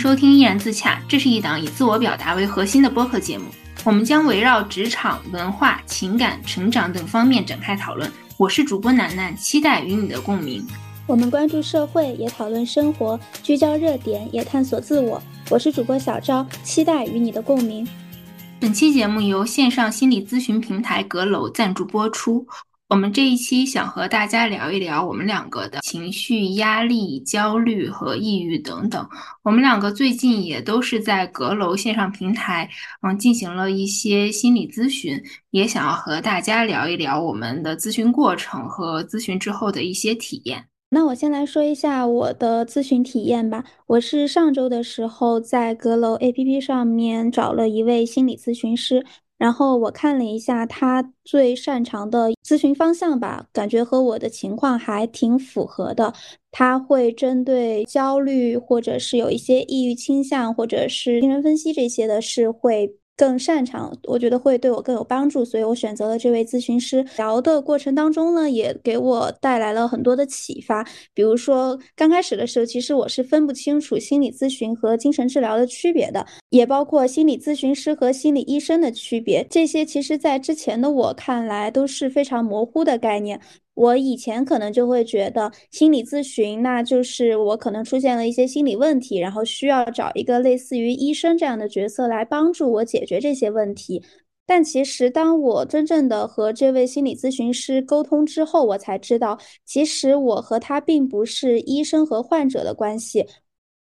收听《依然自洽》，这是一档以自我表达为核心的播客节目。我们将围绕职场、文化、情感、成长等方面展开讨论。我是主播楠楠，期待与你的共鸣。我们关注社会，也讨论生活，聚焦热点，也探索自我。我是主播小昭，期待与你的共鸣。本期节目由线上心理咨询平台阁楼赞助播出。我们这一期想和大家聊一聊我们两个的情绪、压力、焦虑和抑郁等等。我们两个最近也都是在阁楼线上平台，嗯，进行了一些心理咨询，也想要和大家聊一聊我们的咨询过程和咨询之后的一些体验。那我先来说一下我的咨询体验吧。我是上周的时候在阁楼 APP 上面找了一位心理咨询师。然后我看了一下他最擅长的咨询方向吧，感觉和我的情况还挺符合的。他会针对焦虑，或者是有一些抑郁倾向，或者是精神分析这些的，是会。更擅长，我觉得会对我更有帮助，所以我选择了这位咨询师。聊的过程当中呢，也给我带来了很多的启发。比如说，刚开始的时候，其实我是分不清楚心理咨询和精神治疗的区别的，也包括心理咨询师和心理医生的区别。这些其实在之前的我看来都是非常模糊的概念。我以前可能就会觉得心理咨询，那就是我可能出现了一些心理问题，然后需要找一个类似于医生这样的角色来帮助我解决这些问题。但其实，当我真正的和这位心理咨询师沟通之后，我才知道，其实我和他并不是医生和患者的关系。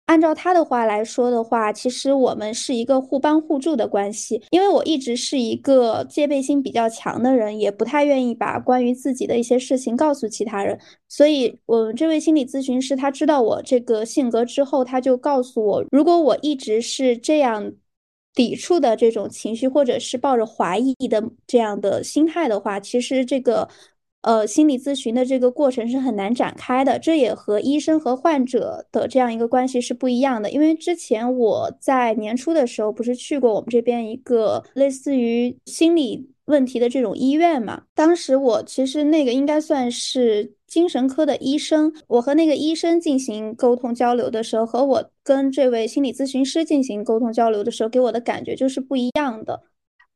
按照他的话来说的话，其实我们是一个互帮互助的关系。因为我一直是一个戒备心比较强的人，也不太愿意把关于自己的一些事情告诉其他人。所以，我们这位心理咨询师他知道我这个性格之后，他就告诉我，如果我一直是这样抵触的这种情绪，或者是抱着怀疑的这样的心态的话，其实这个。呃，心理咨询的这个过程是很难展开的，这也和医生和患者的这样一个关系是不一样的。因为之前我在年初的时候不是去过我们这边一个类似于心理问题的这种医院嘛？当时我其实那个应该算是精神科的医生，我和那个医生进行沟通交流的时候，和我跟这位心理咨询师进行沟通交流的时候，给我的感觉就是不一样的。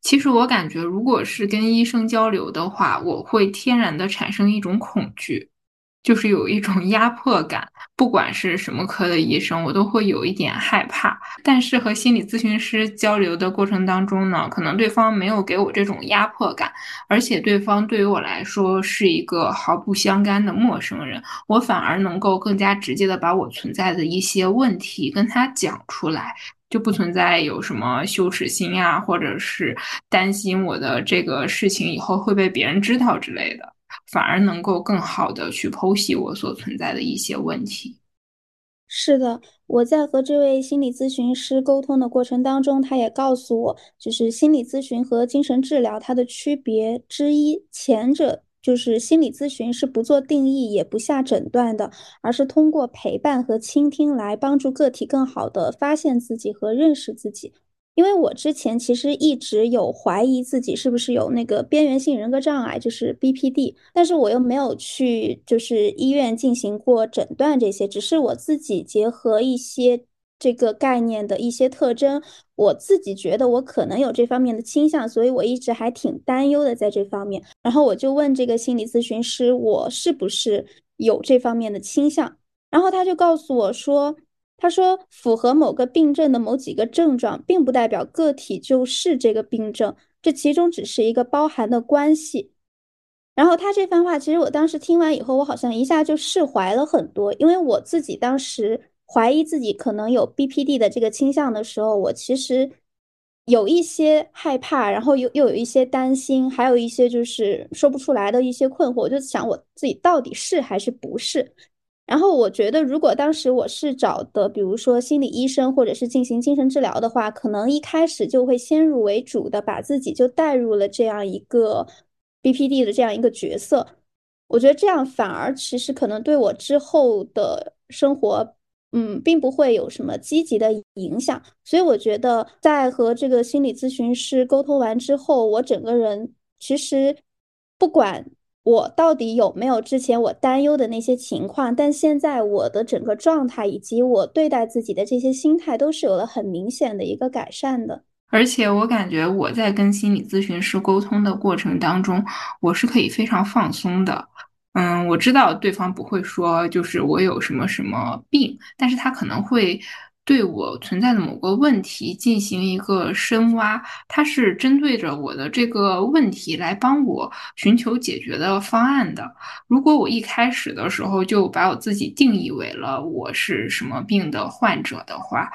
其实我感觉，如果是跟医生交流的话，我会天然的产生一种恐惧，就是有一种压迫感。不管是什么科的医生，我都会有一点害怕。但是和心理咨询师交流的过程当中呢，可能对方没有给我这种压迫感，而且对方对于我来说是一个毫不相干的陌生人，我反而能够更加直接的把我存在的一些问题跟他讲出来。就不存在有什么羞耻心呀，或者是担心我的这个事情以后会被别人知道之类的，反而能够更好的去剖析我所存在的一些问题。是的，我在和这位心理咨询师沟通的过程当中，他也告诉我，就是心理咨询和精神治疗它的区别之一，前者。就是心理咨询是不做定义也不下诊断的，而是通过陪伴和倾听来帮助个体更好的发现自己和认识自己。因为我之前其实一直有怀疑自己是不是有那个边缘性人格障碍，就是 BPD，但是我又没有去就是医院进行过诊断这些，只是我自己结合一些。这个概念的一些特征，我自己觉得我可能有这方面的倾向，所以我一直还挺担忧的在这方面。然后我就问这个心理咨询师，我是不是有这方面的倾向？然后他就告诉我说，他说符合某个病症的某几个症状，并不代表个体就是这个病症，这其中只是一个包含的关系。然后他这番话，其实我当时听完以后，我好像一下就释怀了很多，因为我自己当时。怀疑自己可能有 BPD 的这个倾向的时候，我其实有一些害怕，然后又又有一些担心，还有一些就是说不出来的一些困惑。我就想我自己到底是还是不是？然后我觉得，如果当时我是找的，比如说心理医生或者是进行精神治疗的话，可能一开始就会先入为主的把自己就带入了这样一个 BPD 的这样一个角色。我觉得这样反而其实可能对我之后的生活。嗯，并不会有什么积极的影响，所以我觉得在和这个心理咨询师沟通完之后，我整个人其实不管我到底有没有之前我担忧的那些情况，但现在我的整个状态以及我对待自己的这些心态都是有了很明显的一个改善的。而且我感觉我在跟心理咨询师沟通的过程当中，我是可以非常放松的。嗯，我知道对方不会说就是我有什么什么病，但是他可能会对我存在的某个问题进行一个深挖，他是针对着我的这个问题来帮我寻求解决的方案的。如果我一开始的时候就把我自己定义为了我是什么病的患者的话，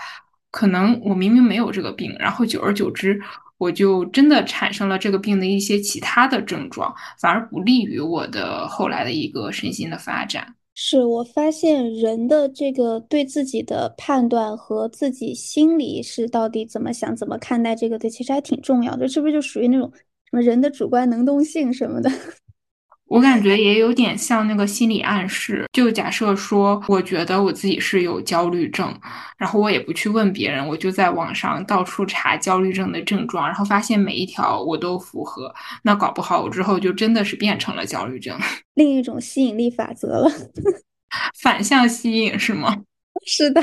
可能我明明没有这个病，然后久而久之，我就真的产生了这个病的一些其他的症状，反而不利于我的后来的一个身心的发展。是我发现人的这个对自己的判断和自己心里是到底怎么想、怎么看待这个，的，其实还挺重要的。是不是就属于那种什么人的主观能动性什么的？我感觉也有点像那个心理暗示，就假设说，我觉得我自己是有焦虑症，然后我也不去问别人，我就在网上到处查焦虑症的症状，然后发现每一条我都符合，那搞不好我之后就真的是变成了焦虑症。另一种吸引力法则了，反向吸引是吗？是的。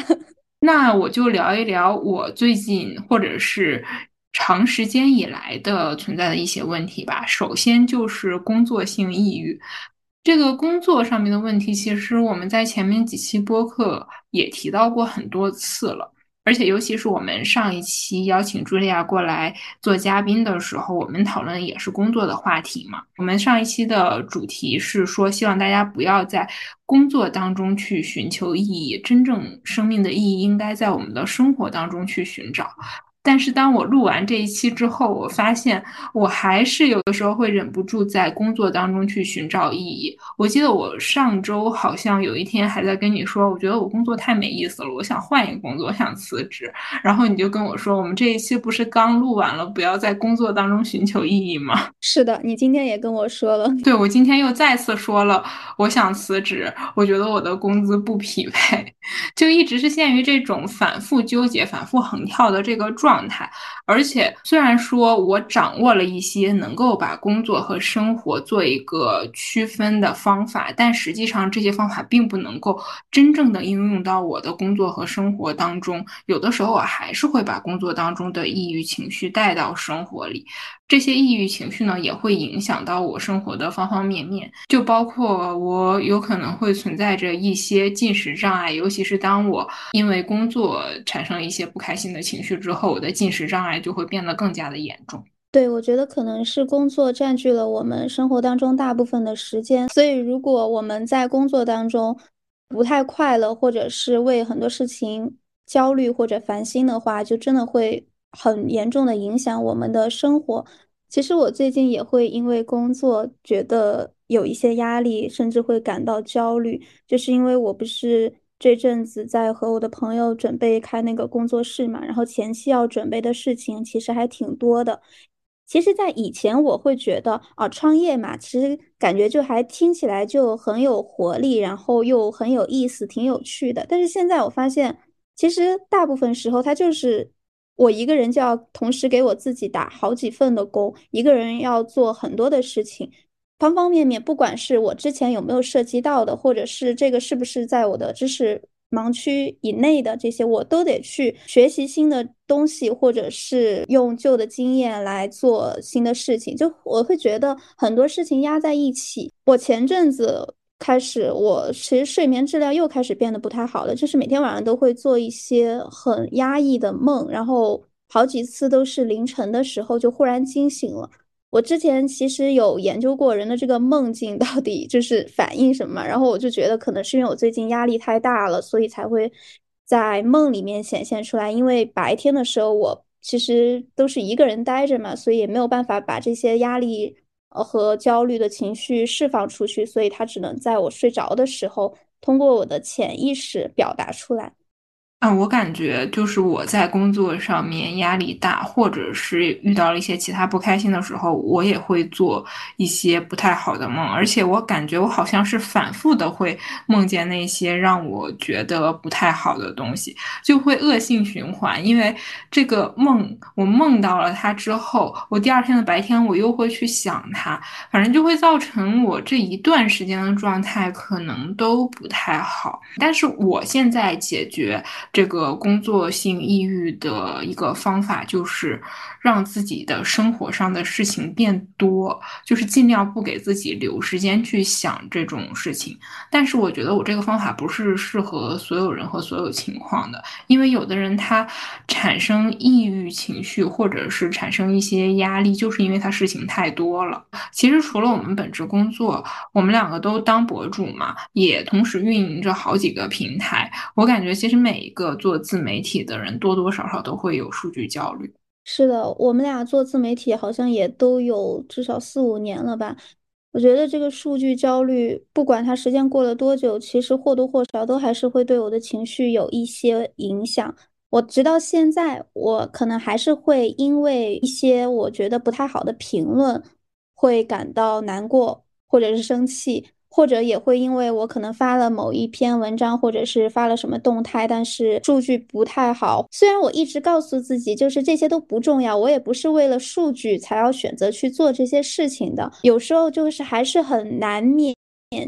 那我就聊一聊我最近或者是。长时间以来的存在的一些问题吧。首先就是工作性抑郁，这个工作上面的问题，其实我们在前面几期播客也提到过很多次了。而且，尤其是我们上一期邀请茱莉亚过来做嘉宾的时候，我们讨论也是工作的话题嘛。我们上一期的主题是说，希望大家不要在工作当中去寻求意义，真正生命的意义应该在我们的生活当中去寻找。但是当我录完这一期之后，我发现我还是有的时候会忍不住在工作当中去寻找意义。我记得我上周好像有一天还在跟你说，我觉得我工作太没意思了，我想换一个工作，我想辞职。然后你就跟我说，我们这一期不是刚录完了，不要在工作当中寻求意义吗？是的，你今天也跟我说了。对，我今天又再次说了，我想辞职，我觉得我的工资不匹配，就一直是陷于这种反复纠结、反复横跳的这个状。状态，而且虽然说我掌握了一些能够把工作和生活做一个区分的方法，但实际上这些方法并不能够真正的应用到我的工作和生活当中。有的时候我还是会把工作当中的抑郁情绪带到生活里。这些抑郁情绪呢，也会影响到我生活的方方面面，就包括我有可能会存在着一些进食障碍，尤其是当我因为工作产生一些不开心的情绪之后，我的进食障碍就会变得更加的严重。对，我觉得可能是工作占据了我们生活当中大部分的时间，所以如果我们在工作当中不太快乐，或者是为很多事情焦虑或者烦心的话，就真的会。很严重的影响我们的生活。其实我最近也会因为工作觉得有一些压力，甚至会感到焦虑，就是因为我不是这阵子在和我的朋友准备开那个工作室嘛，然后前期要准备的事情其实还挺多的。其实，在以前我会觉得啊，创业嘛，其实感觉就还听起来就很有活力，然后又很有意思，挺有趣的。但是现在我发现，其实大部分时候它就是。我一个人就要同时给我自己打好几份的工，一个人要做很多的事情，方方面面，不管是我之前有没有涉及到的，或者是这个是不是在我的知识盲区以内的这些，我都得去学习新的东西，或者是用旧的经验来做新的事情。就我会觉得很多事情压在一起。我前阵子。开始，我其实睡眠质量又开始变得不太好了，就是每天晚上都会做一些很压抑的梦，然后好几次都是凌晨的时候就忽然惊醒了。我之前其实有研究过人的这个梦境到底就是反映什么，然后我就觉得可能是因为我最近压力太大了，所以才会在梦里面显现出来。因为白天的时候我其实都是一个人待着嘛，所以也没有办法把这些压力。和焦虑的情绪释放出去，所以他只能在我睡着的时候，通过我的潜意识表达出来。啊，我感觉就是我在工作上面压力大，或者是遇到了一些其他不开心的时候，我也会做一些不太好的梦，而且我感觉我好像是反复的会梦见那些让我觉得不太好的东西，就会恶性循环。因为这个梦，我梦到了它之后，我第二天的白天我又会去想它，反正就会造成我这一段时间的状态可能都不太好。但是我现在解决。这个工作性抑郁的一个方法就是让自己的生活上的事情变多，就是尽量不给自己留时间去想这种事情。但是我觉得我这个方法不是适合所有人和所有情况的，因为有的人他产生抑郁情绪或者是产生一些压力，就是因为他事情太多了。其实除了我们本职工作，我们两个都当博主嘛，也同时运营着好几个平台。我感觉其实每一个做自媒体的人多多少少都会有数据焦虑。是的，我们俩做自媒体好像也都有至少四五年了吧。我觉得这个数据焦虑，不管它时间过了多久，其实或多或少都还是会对我的情绪有一些影响。我直到现在，我可能还是会因为一些我觉得不太好的评论，会感到难过或者是生气。或者也会因为我可能发了某一篇文章，或者是发了什么动态，但是数据不太好。虽然我一直告诉自己，就是这些都不重要，我也不是为了数据才要选择去做这些事情的。有时候就是还是很难免。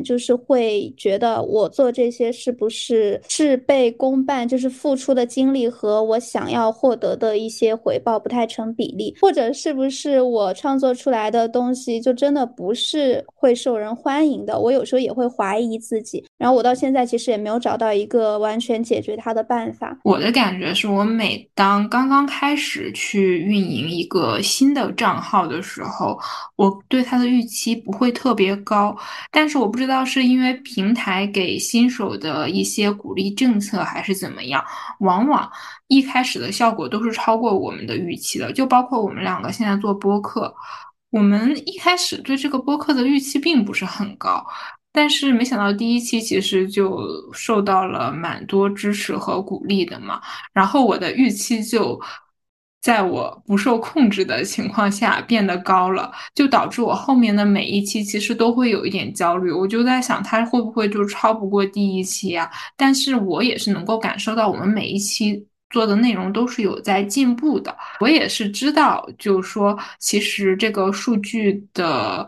就是会觉得我做这些是不是事倍功半，就是付出的精力和我想要获得的一些回报不太成比例，或者是不是我创作出来的东西就真的不是会受人欢迎的？我有时候也会怀疑自己。然后我到现在其实也没有找到一个完全解决它的办法。我的感觉是我每当刚刚开始去运营一个新的账号的时候，我对它的预期不会特别高，但是我。不知道是因为平台给新手的一些鼓励政策，还是怎么样，往往一开始的效果都是超过我们的预期的。就包括我们两个现在做播客，我们一开始对这个播客的预期并不是很高，但是没想到第一期其实就受到了蛮多支持和鼓励的嘛。然后我的预期就。在我不受控制的情况下变得高了，就导致我后面的每一期其实都会有一点焦虑。我就在想，它会不会就超不过第一期啊？但是我也是能够感受到，我们每一期做的内容都是有在进步的。我也是知道，就是说，其实这个数据的。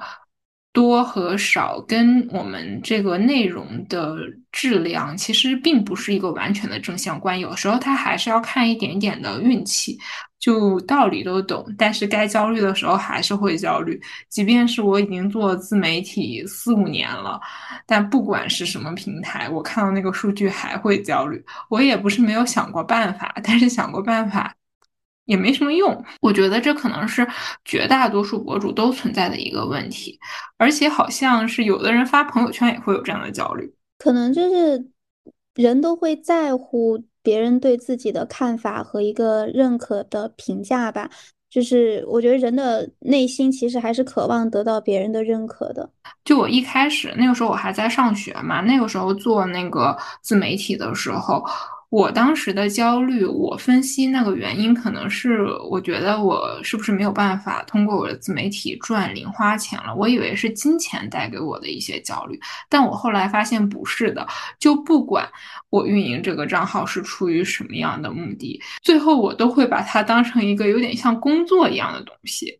多和少跟我们这个内容的质量其实并不是一个完全的正相关，有时候它还是要看一点点的运气。就道理都懂，但是该焦虑的时候还是会焦虑。即便是我已经做自媒体四五年了，但不管是什么平台，我看到那个数据还会焦虑。我也不是没有想过办法，但是想过办法。也没什么用，我觉得这可能是绝大多数博主都存在的一个问题，而且好像是有的人发朋友圈也会有这样的焦虑，可能就是人都会在乎别人对自己的看法和一个认可的评价吧。就是我觉得人的内心其实还是渴望得到别人的认可的。就我一开始那个时候我还在上学嘛，那个时候做那个自媒体的时候。我当时的焦虑，我分析那个原因，可能是我觉得我是不是没有办法通过我的自媒体赚零花钱了？我以为是金钱带给我的一些焦虑，但我后来发现不是的。就不管我运营这个账号是出于什么样的目的，最后我都会把它当成一个有点像工作一样的东西。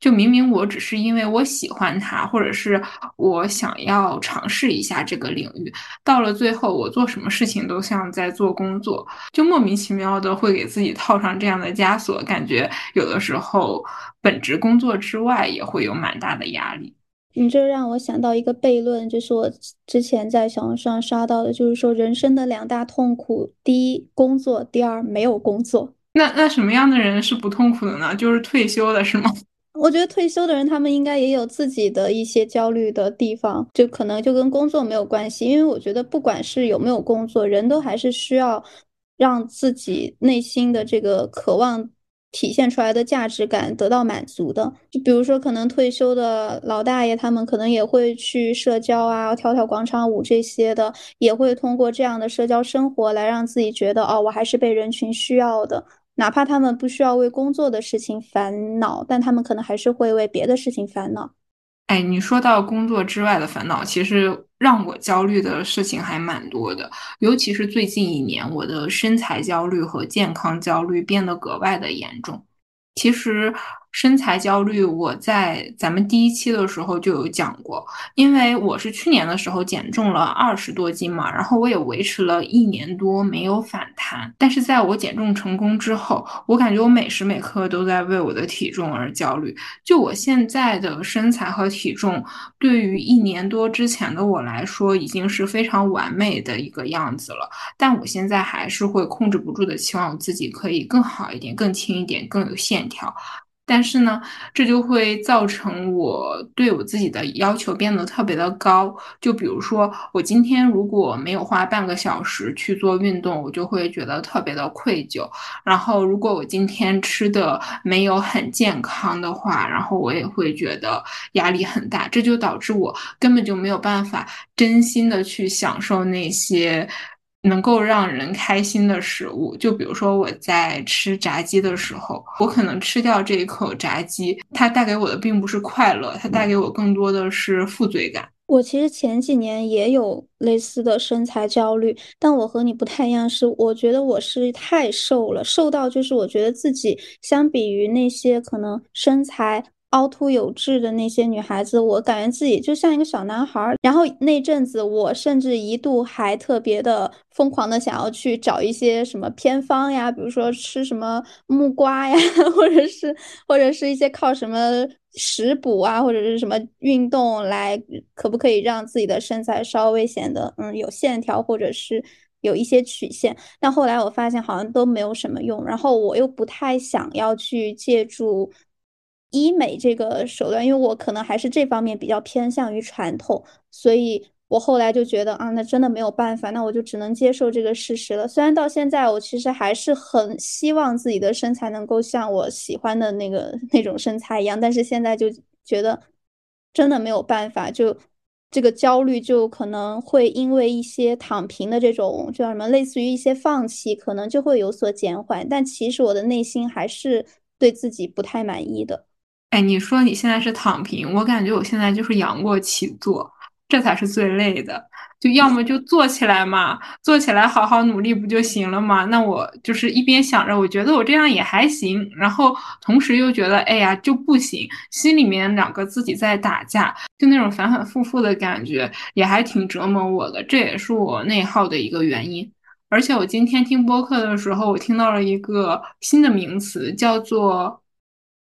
就明明我只是因为我喜欢它，或者是我想要尝试一下这个领域，到了最后我做什么事情都像在做工作，就莫名其妙的会给自己套上这样的枷锁，感觉有的时候本职工作之外也会有蛮大的压力。你这让我想到一个悖论，就是我之前在小红书上刷到的，就是说人生的两大痛苦：第一，工作；第二，没有工作。那那什么样的人是不痛苦的呢？就是退休的是吗？我觉得退休的人，他们应该也有自己的一些焦虑的地方，就可能就跟工作没有关系。因为我觉得，不管是有没有工作，人都还是需要让自己内心的这个渴望体现出来的价值感得到满足的。就比如说，可能退休的老大爷，他们可能也会去社交啊，跳跳广场舞这些的，也会通过这样的社交生活来让自己觉得，哦，我还是被人群需要的。哪怕他们不需要为工作的事情烦恼，但他们可能还是会为别的事情烦恼。哎，你说到工作之外的烦恼，其实让我焦虑的事情还蛮多的，尤其是最近一年，我的身材焦虑和健康焦虑变得格外的严重。其实。身材焦虑，我在咱们第一期的时候就有讲过，因为我是去年的时候减重了二十多斤嘛，然后我也维持了一年多没有反弹。但是在我减重成功之后，我感觉我每时每刻都在为我的体重而焦虑。就我现在的身材和体重，对于一年多之前的我来说，已经是非常完美的一个样子了。但我现在还是会控制不住的期望我自己可以更好一点、更轻一点、更有线条。但是呢，这就会造成我对我自己的要求变得特别的高。就比如说，我今天如果没有花半个小时去做运动，我就会觉得特别的愧疚。然后，如果我今天吃的没有很健康的话，然后我也会觉得压力很大。这就导致我根本就没有办法真心的去享受那些。能够让人开心的食物，就比如说我在吃炸鸡的时候，我可能吃掉这一口炸鸡，它带给我的并不是快乐，它带给我更多的是负罪感。我其实前几年也有类似的身材焦虑，但我和你不太一样，是我觉得我是太瘦了，瘦到就是我觉得自己相比于那些可能身材。凹凸有致的那些女孩子，我感觉自己就像一个小男孩。然后那阵子，我甚至一度还特别的疯狂的想要去找一些什么偏方呀，比如说吃什么木瓜呀，或者是或者是一些靠什么食补啊，或者是什么运动来，可不可以让自己的身材稍微显得嗯有线条，或者是有一些曲线？但后来我发现好像都没有什么用。然后我又不太想要去借助。医美这个手段，因为我可能还是这方面比较偏向于传统，所以我后来就觉得啊，那真的没有办法，那我就只能接受这个事实了。虽然到现在，我其实还是很希望自己的身材能够像我喜欢的那个那种身材一样，但是现在就觉得真的没有办法，就这个焦虑就可能会因为一些躺平的这种叫什么，类似于一些放弃，可能就会有所减缓。但其实我的内心还是对自己不太满意的。哎，你说你现在是躺平，我感觉我现在就是仰卧起坐，这才是最累的。就要么就坐起来嘛，坐起来好好努力不就行了吗？那我就是一边想着，我觉得我这样也还行，然后同时又觉得，哎呀就不行，心里面两个自己在打架，就那种反反复复的感觉，也还挺折磨我的。这也是我内耗的一个原因。而且我今天听播客的时候，我听到了一个新的名词，叫做。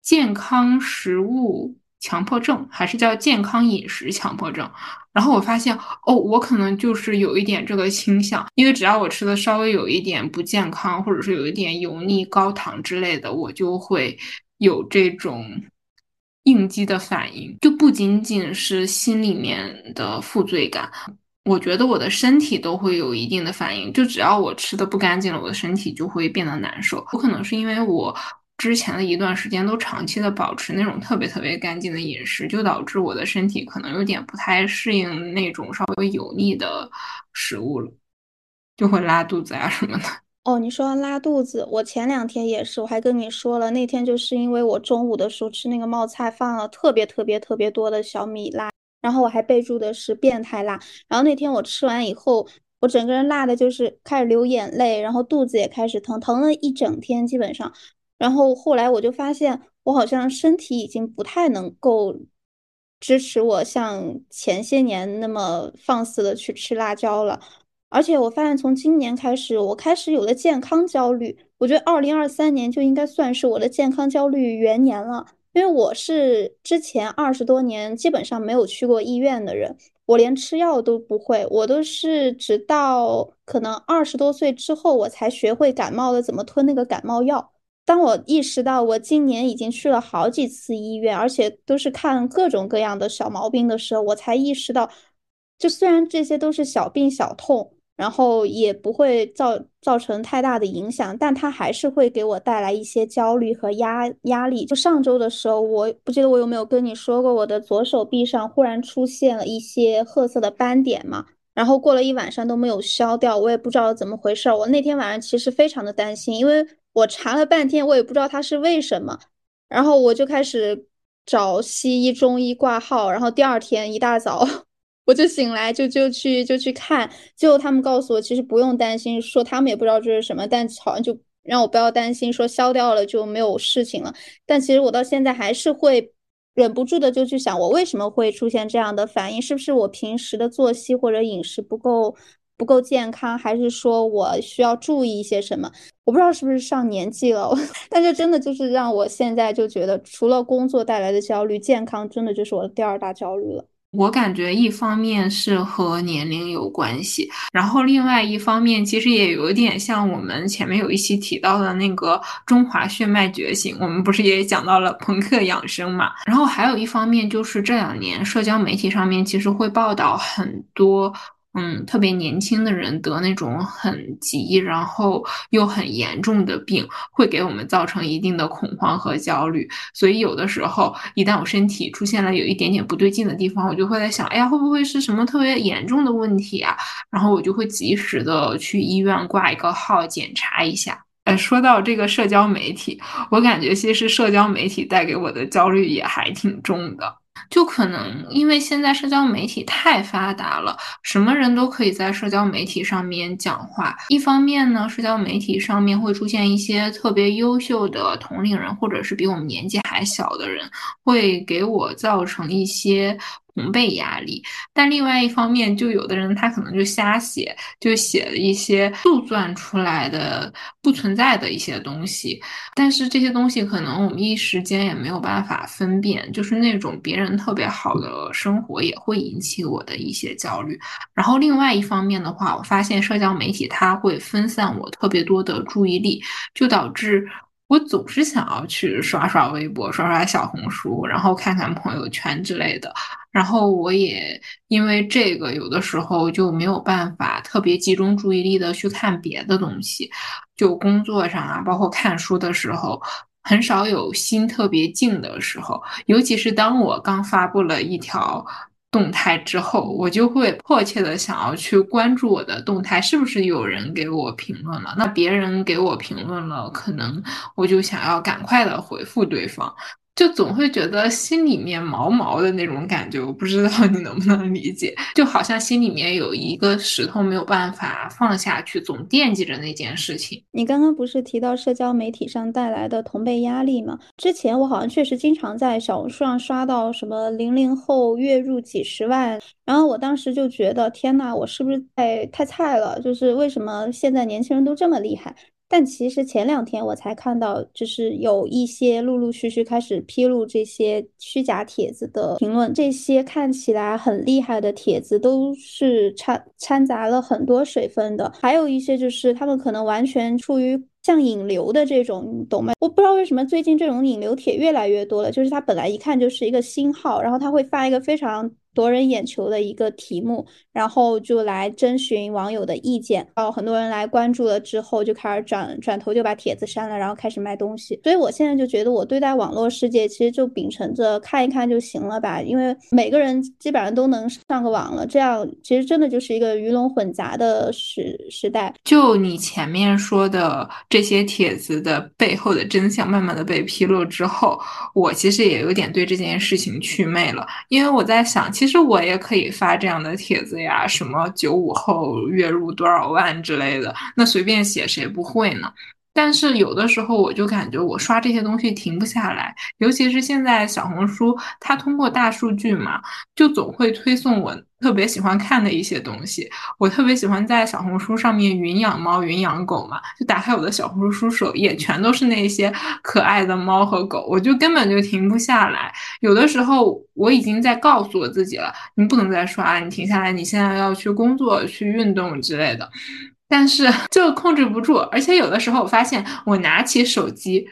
健康食物强迫症，还是叫健康饮食强迫症？然后我发现，哦，我可能就是有一点这个倾向，因为只要我吃的稍微有一点不健康，或者是有一点油腻、高糖之类的，我就会有这种应激的反应，就不仅仅是心里面的负罪感，我觉得我的身体都会有一定的反应。就只要我吃的不干净了，我的身体就会变得难受。有可能是因为我。之前的一段时间都长期的保持那种特别特别干净的饮食，就导致我的身体可能有点不太适应那种稍微油腻的食物了，就会拉肚子啊什么的。哦，你说拉肚子，我前两天也是，我还跟你说了，那天就是因为我中午的时候吃那个冒菜放了特别特别特别多的小米辣，然后我还备注的是变态辣，然后那天我吃完以后，我整个人辣的就是开始流眼泪，然后肚子也开始疼，疼了一整天，基本上。然后后来我就发现，我好像身体已经不太能够支持我像前些年那么放肆的去吃辣椒了。而且我发现，从今年开始，我开始有了健康焦虑。我觉得二零二三年就应该算是我的健康焦虑元年了，因为我是之前二十多年基本上没有去过医院的人，我连吃药都不会，我都是直到可能二十多岁之后，我才学会感冒的怎么吞那个感冒药。当我意识到我今年已经去了好几次医院，而且都是看各种各样的小毛病的时候，我才意识到，就虽然这些都是小病小痛，然后也不会造造成太大的影响，但它还是会给我带来一些焦虑和压压力。就上周的时候，我不记得我有没有跟你说过，我的左手臂上忽然出现了一些褐色的斑点嘛，然后过了一晚上都没有消掉，我也不知道怎么回事。我那天晚上其实非常的担心，因为我查了半天，我也不知道它是为什么，然后我就开始找西医、中医挂号，然后第二天一大早。我就醒来就就去就去看，最后他们告诉我其实不用担心，说他们也不知道这是什么，但好像就让我不要担心，说消掉了就没有事情了。但其实我到现在还是会忍不住的就去想，我为什么会出现这样的反应？是不是我平时的作息或者饮食不够不够健康，还是说我需要注意一些什么？我不知道是不是上年纪了，但这真的就是让我现在就觉得，除了工作带来的焦虑，健康真的就是我的第二大焦虑了。我感觉一方面是和年龄有关系，然后另外一方面其实也有点像我们前面有一期提到的那个中华血脉觉醒，我们不是也讲到了朋克养生嘛？然后还有一方面就是这两年社交媒体上面其实会报道很多。嗯，特别年轻的人得那种很急，然后又很严重的病，会给我们造成一定的恐慌和焦虑。所以有的时候，一旦我身体出现了有一点点不对劲的地方，我就会在想，哎呀，会不会是什么特别严重的问题啊？然后我就会及时的去医院挂一个号检查一下。哎，说到这个社交媒体，我感觉其实社交媒体带给我的焦虑也还挺重的。就可能因为现在社交媒体太发达了，什么人都可以在社交媒体上面讲话。一方面呢，社交媒体上面会出现一些特别优秀的同龄人，或者是比我们年纪还小的人，会给我造成一些。同辈压力，但另外一方面，就有的人他可能就瞎写，就写了一些杜撰出来的不存在的一些东西，但是这些东西可能我们一时间也没有办法分辨，就是那种别人特别好的生活也会引起我的一些焦虑。然后另外一方面的话，我发现社交媒体它会分散我特别多的注意力，就导致。我总是想要去刷刷微博、刷刷小红书，然后看看朋友圈之类的。然后我也因为这个，有的时候就没有办法特别集中注意力的去看别的东西。就工作上啊，包括看书的时候，很少有心特别静的时候。尤其是当我刚发布了一条。动态之后，我就会迫切的想要去关注我的动态，是不是有人给我评论了？那别人给我评论了，可能我就想要赶快的回复对方。就总会觉得心里面毛毛的那种感觉，我不知道你能不能理解，就好像心里面有一个石头没有办法放下去，总惦记着那件事情。你刚刚不是提到社交媒体上带来的同辈压力吗？之前我好像确实经常在小红书上刷到什么零零后月入几十万，然后我当时就觉得天呐，我是不是太太菜了？就是为什么现在年轻人都这么厉害？但其实前两天我才看到，就是有一些陆陆续续开始披露这些虚假帖子的评论，这些看起来很厉害的帖子都是掺掺杂了很多水分的，还有一些就是他们可能完全出于像引流的这种，你懂吗？我不知道为什么最近这种引流帖越来越多了，就是他本来一看就是一个新号，然后他会发一个非常。夺人眼球的一个题目，然后就来征询网友的意见，哦很多人来关注了之后，就开始转转头就把帖子删了，然后开始卖东西。所以我现在就觉得，我对待网络世界其实就秉承着看一看就行了吧，因为每个人基本上都能上个网了，这样其实真的就是一个鱼龙混杂的时时代。就你前面说的这些帖子的背后的真相慢慢的被披露之后，我其实也有点对这件事情祛魅了，因为我在想，其实。其实我也可以发这样的帖子呀，什么九五后月入多少万之类的，那随便写谁不会呢？但是有的时候我就感觉我刷这些东西停不下来，尤其是现在小红书它通过大数据嘛，就总会推送我。特别喜欢看的一些东西，我特别喜欢在小红书上面云养猫、云养狗嘛，就打开我的小红书首页，全都是那些可爱的猫和狗，我就根本就停不下来。有的时候我已经在告诉我自己了，你不能再刷，你停下来，你现在要去工作、去运动之类的，但是 就控制不住。而且有的时候我发现，我拿起手机，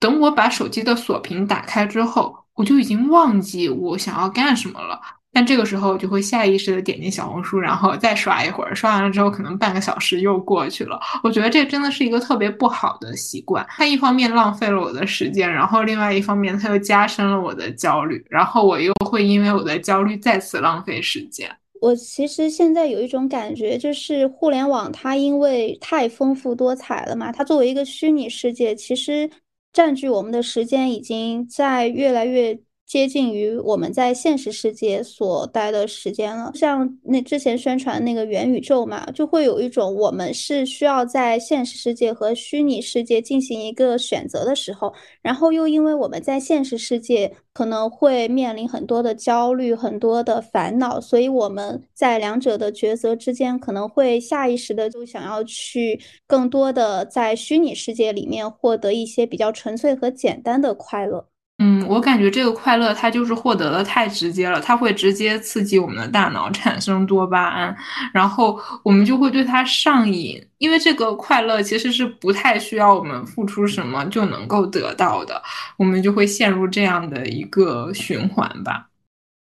等我把手机的锁屏打开之后，我就已经忘记我想要干什么了。但这个时候我就会下意识的点进小红书，然后再刷一会儿，刷完了之后可能半个小时又过去了。我觉得这真的是一个特别不好的习惯，它一方面浪费了我的时间，然后另外一方面它又加深了我的焦虑，然后我又会因为我的焦虑再次浪费时间。我其实现在有一种感觉，就是互联网它因为太丰富多彩了嘛，它作为一个虚拟世界，其实占据我们的时间已经在越来越。接近于我们在现实世界所待的时间了，像那之前宣传那个元宇宙嘛，就会有一种我们是需要在现实世界和虚拟世界进行一个选择的时候，然后又因为我们在现实世界可能会面临很多的焦虑、很多的烦恼，所以我们在两者的抉择之间，可能会下意识的就想要去更多的在虚拟世界里面获得一些比较纯粹和简单的快乐。嗯，我感觉这个快乐它就是获得的太直接了，它会直接刺激我们的大脑产生多巴胺，然后我们就会对它上瘾。因为这个快乐其实是不太需要我们付出什么就能够得到的，我们就会陷入这样的一个循环吧。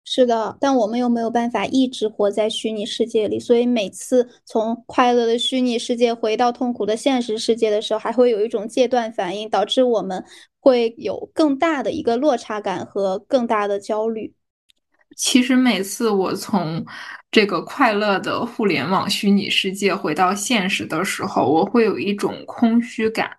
是的，但我们又没有办法一直活在虚拟世界里，所以每次从快乐的虚拟世界回到痛苦的现实世界的时候，还会有一种戒断反应，导致我们会有更大的一个落差感和更大的焦虑。其实每次我从这个快乐的互联网虚拟世界回到现实的时候，我会有一种空虚感。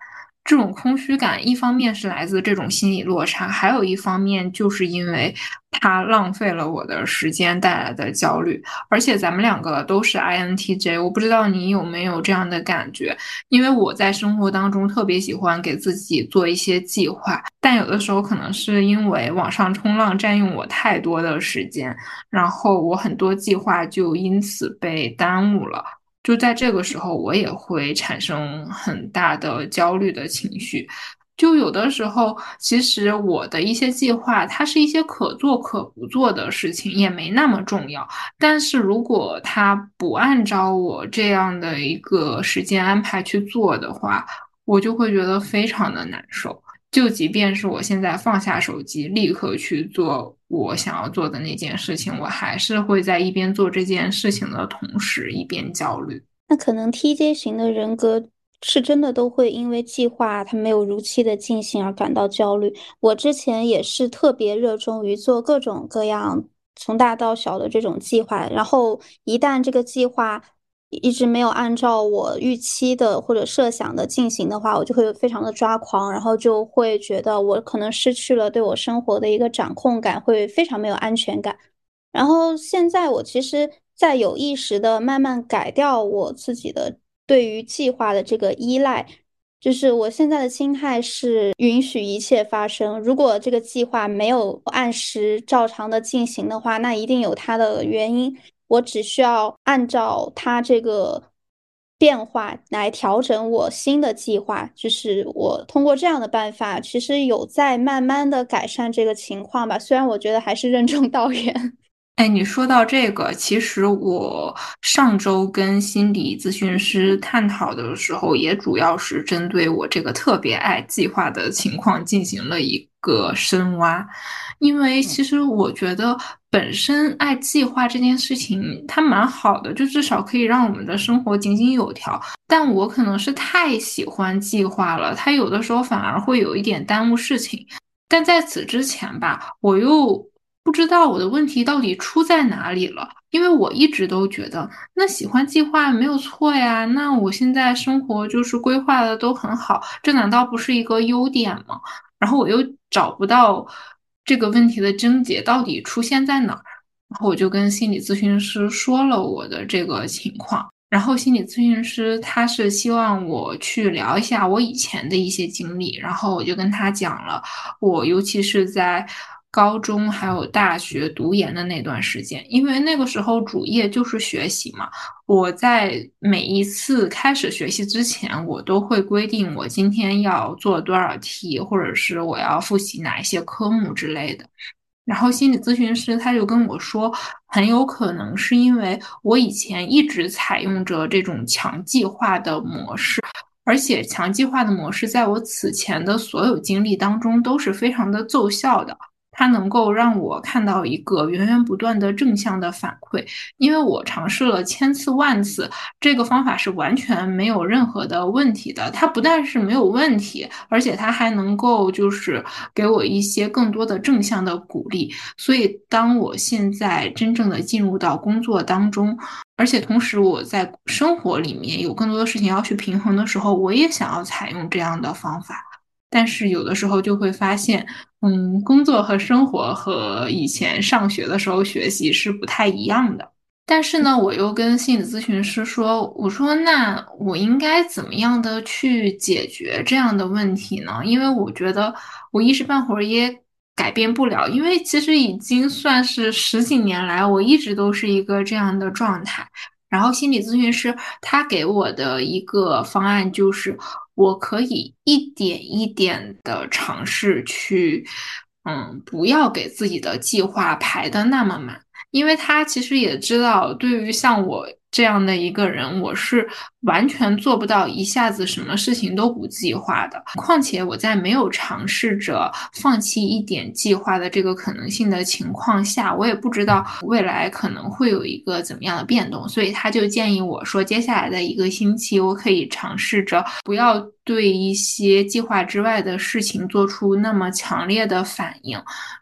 这种空虚感，一方面是来自这种心理落差，还有一方面就是因为它浪费了我的时间带来的焦虑。而且咱们两个都是 INTJ，我不知道你有没有这样的感觉？因为我在生活当中特别喜欢给自己做一些计划，但有的时候可能是因为网上冲浪占用我太多的时间，然后我很多计划就因此被耽误了。就在这个时候，我也会产生很大的焦虑的情绪。就有的时候，其实我的一些计划，它是一些可做可不做的事情，也没那么重要。但是如果它不按照我这样的一个时间安排去做的话，我就会觉得非常的难受。就即便是我现在放下手机，立刻去做我想要做的那件事情，我还是会在一边做这件事情的同时一边焦虑。那可能 TJ 型的人格是真的都会因为计划它没有如期的进行而感到焦虑。我之前也是特别热衷于做各种各样从大到小的这种计划，然后一旦这个计划。一直没有按照我预期的或者设想的进行的话，我就会非常的抓狂，然后就会觉得我可能失去了对我生活的一个掌控感，会非常没有安全感。然后现在我其实，在有意识的慢慢改掉我自己的对于计划的这个依赖，就是我现在的心态是允许一切发生。如果这个计划没有按时照常的进行的话，那一定有它的原因。我只需要按照它这个变化来调整我新的计划，就是我通过这样的办法，其实有在慢慢的改善这个情况吧。虽然我觉得还是任重道远。哎，你说到这个，其实我上周跟心理咨询师探讨的时候，也主要是针对我这个特别爱计划的情况进行了一个深挖。因为其实我觉得本身爱计划这件事情它蛮好的，就至少可以让我们的生活井井有条。但我可能是太喜欢计划了，它有的时候反而会有一点耽误事情。但在此之前吧，我又。不知道我的问题到底出在哪里了，因为我一直都觉得那喜欢计划没有错呀，那我现在生活就是规划的都很好，这难道不是一个优点吗？然后我又找不到这个问题的症结到底出现在哪儿，然后我就跟心理咨询师说了我的这个情况，然后心理咨询师他是希望我去聊一下我以前的一些经历，然后我就跟他讲了，我尤其是在。高中还有大学读研的那段时间，因为那个时候主业就是学习嘛。我在每一次开始学习之前，我都会规定我今天要做多少题，或者是我要复习哪一些科目之类的。然后心理咨询师他就跟我说，很有可能是因为我以前一直采用着这种强计划的模式，而且强计划的模式在我此前的所有经历当中都是非常的奏效的。它能够让我看到一个源源不断的正向的反馈。因为我尝试了千次万次，这个方法是完全没有任何的问题的。它不但是没有问题，而且它还能够就是给我一些更多的正向的鼓励。所以，当我现在真正的进入到工作当中，而且同时我在生活里面有更多的事情要去平衡的时候，我也想要采用这样的方法。但是有的时候就会发现，嗯，工作和生活和以前上学的时候学习是不太一样的。但是呢，我又跟心理咨询师说，我说那我应该怎么样的去解决这样的问题呢？因为我觉得我一时半会儿也改变不了，因为其实已经算是十几年来，我一直都是一个这样的状态。然后心理咨询师他给我的一个方案就是，我可以一点一点的尝试去，嗯，不要给自己的计划排的那么满，因为他其实也知道，对于像我。这样的一个人，我是完全做不到一下子什么事情都不计划的。况且我在没有尝试着放弃一点计划的这个可能性的情况下，我也不知道未来可能会有一个怎么样的变动。所以他就建议我说，接下来的一个星期，我可以尝试着不要对一些计划之外的事情做出那么强烈的反应。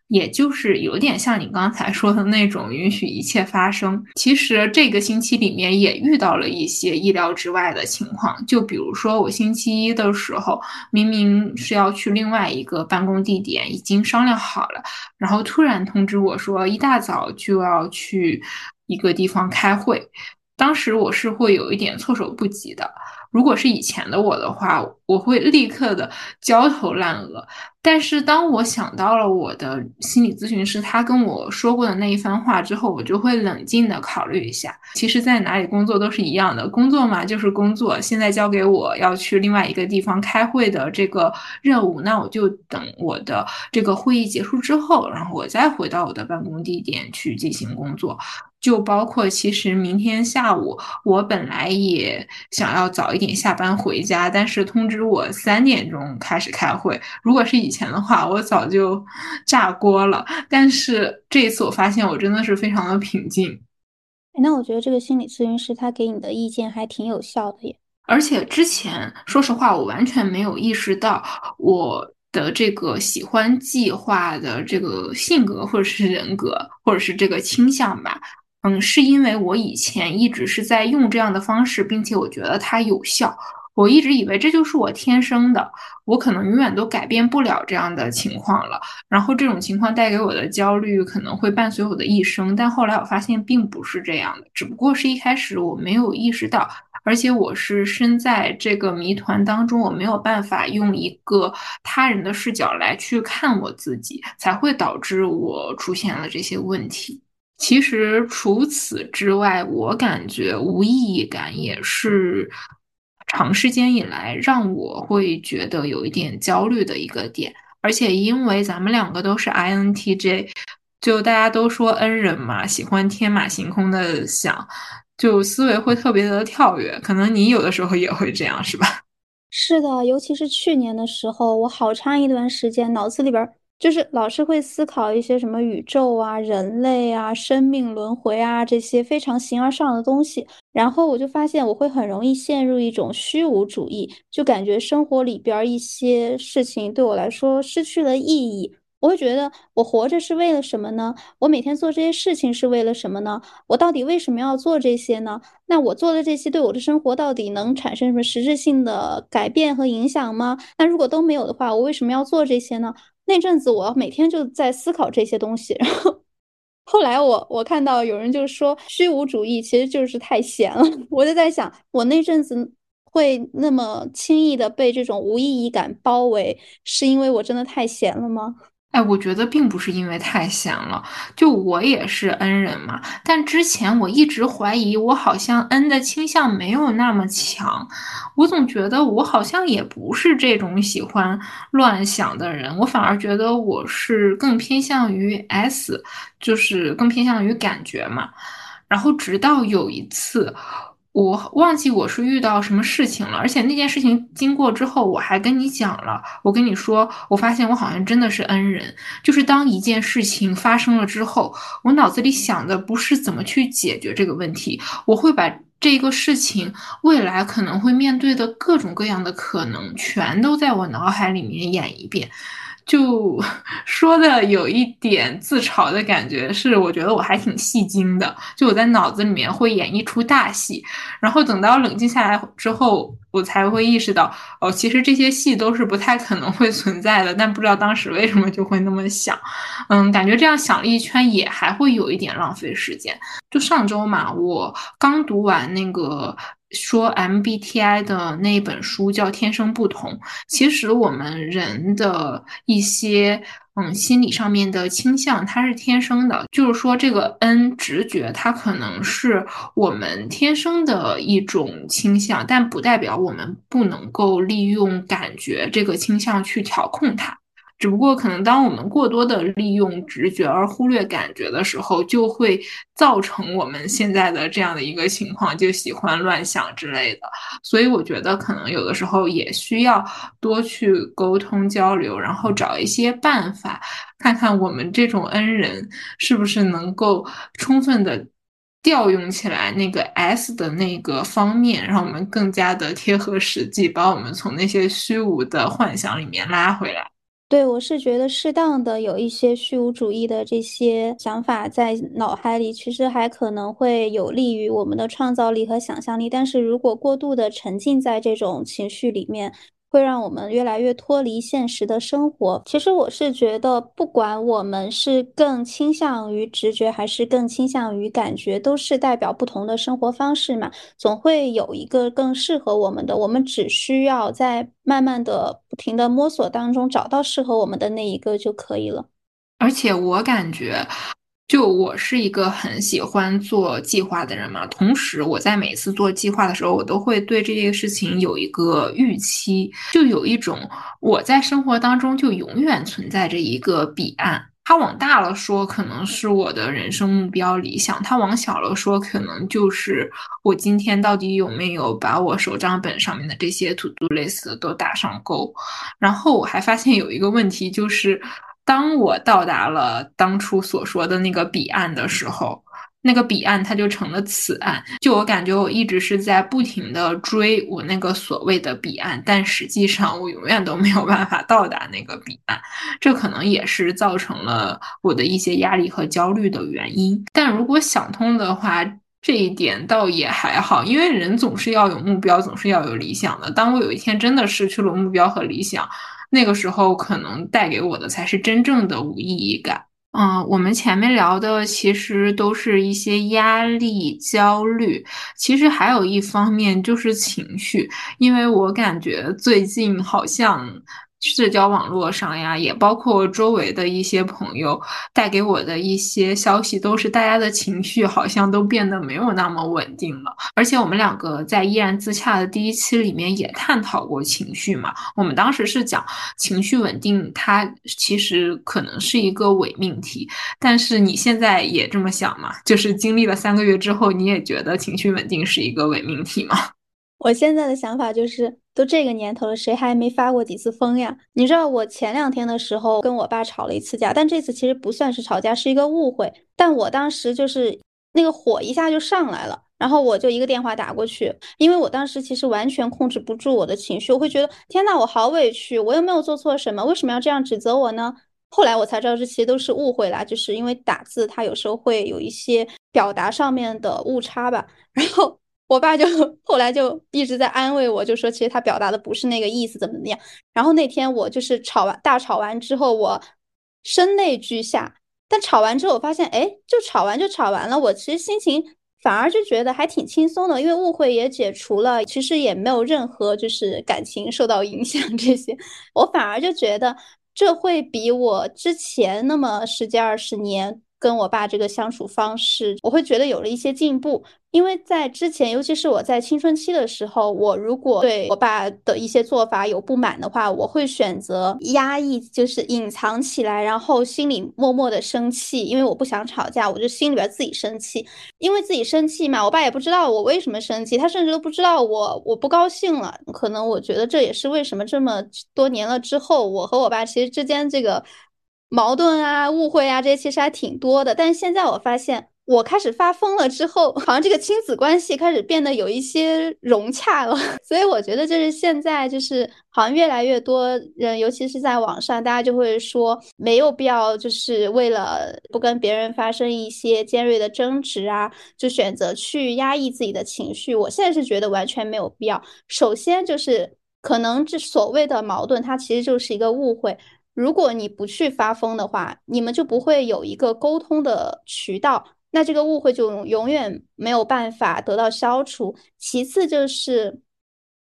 也就是有点像你刚才说的那种允许一切发生。其实这个星期里面也遇到了一些意料之外的情况，就比如说我星期一的时候明明是要去另外一个办公地点，已经商量好了，然后突然通知我说一大早就要去一个地方开会，当时我是会有一点措手不及的。如果是以前的我的话，我会立刻的焦头烂额。但是当我想到了我的心理咨询师他跟我说过的那一番话之后，我就会冷静的考虑一下。其实，在哪里工作都是一样的，工作嘛就是工作。现在交给我要去另外一个地方开会的这个任务，那我就等我的这个会议结束之后，然后我再回到我的办公地点去进行工作。就包括，其实明天下午我本来也想要早一点下班回家，但是通知我三点钟开始开会。如果是以前的话，我早就 炸锅了。但是这一次我发现，我真的是非常的平静。那我觉得这个心理咨询师他给你的意见还挺有效的耶。而且之前说实话，我完全没有意识到我。的这个喜欢计划的这个性格，或者是人格，或者是这个倾向吧，嗯，是因为我以前一直是在用这样的方式，并且我觉得它有效，我一直以为这就是我天生的，我可能永远都改变不了这样的情况了。然后这种情况带给我的焦虑可能会伴随我的一生，但后来我发现并不是这样的，只不过是一开始我没有意识到。而且我是身在这个谜团当中，我没有办法用一个他人的视角来去看我自己，才会导致我出现了这些问题。其实除此之外，我感觉无意义感也是长时间以来让我会觉得有一点焦虑的一个点。而且因为咱们两个都是 INTJ，就大家都说 N 人嘛，喜欢天马行空的想。就思维会特别的跳跃，可能你有的时候也会这样，是吧？是的，尤其是去年的时候，我好长一段时间脑子里边就是老是会思考一些什么宇宙啊、人类啊、生命轮回啊这些非常形而上的东西，然后我就发现我会很容易陷入一种虚无主义，就感觉生活里边一些事情对我来说失去了意义。我会觉得我活着是为了什么呢？我每天做这些事情是为了什么呢？我到底为什么要做这些呢？那我做的这些对我的生活到底能产生什么实质性的改变和影响吗？那如果都没有的话，我为什么要做这些呢？那阵子我每天就在思考这些东西，然后后来我我看到有人就说虚无主义其实就是太闲了，我就在想，我那阵子会那么轻易的被这种无意义感包围，是因为我真的太闲了吗？哎，我觉得并不是因为太闲了，就我也是 N 人嘛。但之前我一直怀疑，我好像 N 的倾向没有那么强。我总觉得我好像也不是这种喜欢乱想的人，我反而觉得我是更偏向于 S，就是更偏向于感觉嘛。然后直到有一次。我忘记我是遇到什么事情了，而且那件事情经过之后，我还跟你讲了。我跟你说，我发现我好像真的是恩人。就是当一件事情发生了之后，我脑子里想的不是怎么去解决这个问题，我会把这个事情未来可能会面对的各种各样的可能，全都在我脑海里面演一遍。就 说的有一点自嘲的感觉，是我觉得我还挺戏精的，就我在脑子里面会演一出大戏，然后等到冷静下来之后，我才会意识到，哦，其实这些戏都是不太可能会存在的，但不知道当时为什么就会那么想，嗯，感觉这样想了一圈也还会有一点浪费时间。就上周嘛，我刚读完那个。说 MBTI 的那本书叫《天生不同》，其实我们人的一些嗯心理上面的倾向，它是天生的。就是说，这个 N 直觉，它可能是我们天生的一种倾向，但不代表我们不能够利用感觉这个倾向去调控它。只不过，可能当我们过多的利用直觉而忽略感觉的时候，就会造成我们现在的这样的一个情况，就喜欢乱想之类的。所以，我觉得可能有的时候也需要多去沟通交流，然后找一些办法，看看我们这种恩人是不是能够充分的调用起来那个 S 的那个方面，让我们更加的贴合实际，把我们从那些虚无的幻想里面拉回来。对，我是觉得适当的有一些虚无主义的这些想法在脑海里，其实还可能会有利于我们的创造力和想象力。但是如果过度的沉浸在这种情绪里面，会让我们越来越脱离现实的生活。其实我是觉得，不管我们是更倾向于直觉，还是更倾向于感觉，都是代表不同的生活方式嘛。总会有一个更适合我们的，我们只需要在慢慢的、不停的摸索当中找到适合我们的那一个就可以了。而且我感觉。就我是一个很喜欢做计划的人嘛，同时我在每次做计划的时候，我都会对这件事情有一个预期，就有一种我在生活当中就永远存在着一个彼岸。它往大了说，可能是我的人生目标理想；它往小了说，可能就是我今天到底有没有把我手账本上面的这些 to do list 都打上勾。然后我还发现有一个问题就是。当我到达了当初所说的那个彼岸的时候，那个彼岸它就成了此岸。就我感觉，我一直是在不停的追我那个所谓的彼岸，但实际上我永远都没有办法到达那个彼岸。这可能也是造成了我的一些压力和焦虑的原因。但如果想通的话，这一点倒也还好，因为人总是要有目标，总是要有理想的。当我有一天真的失去了目标和理想，那个时候可能带给我的才是真正的无意义感。嗯，我们前面聊的其实都是一些压力、焦虑，其实还有一方面就是情绪，因为我感觉最近好像。社交网络上呀，也包括周围的一些朋友带给我的一些消息，都是大家的情绪好像都变得没有那么稳定了。而且我们两个在依然自洽的第一期里面也探讨过情绪嘛，我们当时是讲情绪稳定，它其实可能是一个伪命题。但是你现在也这么想吗？就是经历了三个月之后，你也觉得情绪稳定是一个伪命题吗？我现在的想法就是，都这个年头了，谁还没发过几次疯呀？你知道，我前两天的时候跟我爸吵了一次架，但这次其实不算是吵架，是一个误会。但我当时就是那个火一下就上来了，然后我就一个电话打过去，因为我当时其实完全控制不住我的情绪，我会觉得天呐，我好委屈，我又没有做错什么，为什么要这样指责我呢？后来我才知道，这其实都是误会啦，就是因为打字它有时候会有一些表达上面的误差吧，然后。我爸就后来就一直在安慰我，就说其实他表达的不是那个意思，怎么怎么样。然后那天我就是吵完大吵完之后，我声泪俱下。但吵完之后，我发现，哎，就吵完就吵完了。我其实心情反而就觉得还挺轻松的，因为误会也解除了，其实也没有任何就是感情受到影响这些。我反而就觉得这会比我之前那么十几二十年。跟我爸这个相处方式，我会觉得有了一些进步。因为在之前，尤其是我在青春期的时候，我如果对我爸的一些做法有不满的话，我会选择压抑，就是隐藏起来，然后心里默默的生气，因为我不想吵架，我就心里边自己生气，因为自己生气嘛，我爸也不知道我为什么生气，他甚至都不知道我我不高兴了。可能我觉得这也是为什么这么多年了之后，我和我爸其实之间这个矛盾啊、误会啊这些其实还挺多的。但是现在我发现。我开始发疯了之后，好像这个亲子关系开始变得有一些融洽了，所以我觉得就是现在就是好像越来越多人，尤其是在网上，大家就会说没有必要，就是为了不跟别人发生一些尖锐的争执啊，就选择去压抑自己的情绪。我现在是觉得完全没有必要。首先就是可能这所谓的矛盾，它其实就是一个误会。如果你不去发疯的话，你们就不会有一个沟通的渠道。那这个误会就永远没有办法得到消除。其次就是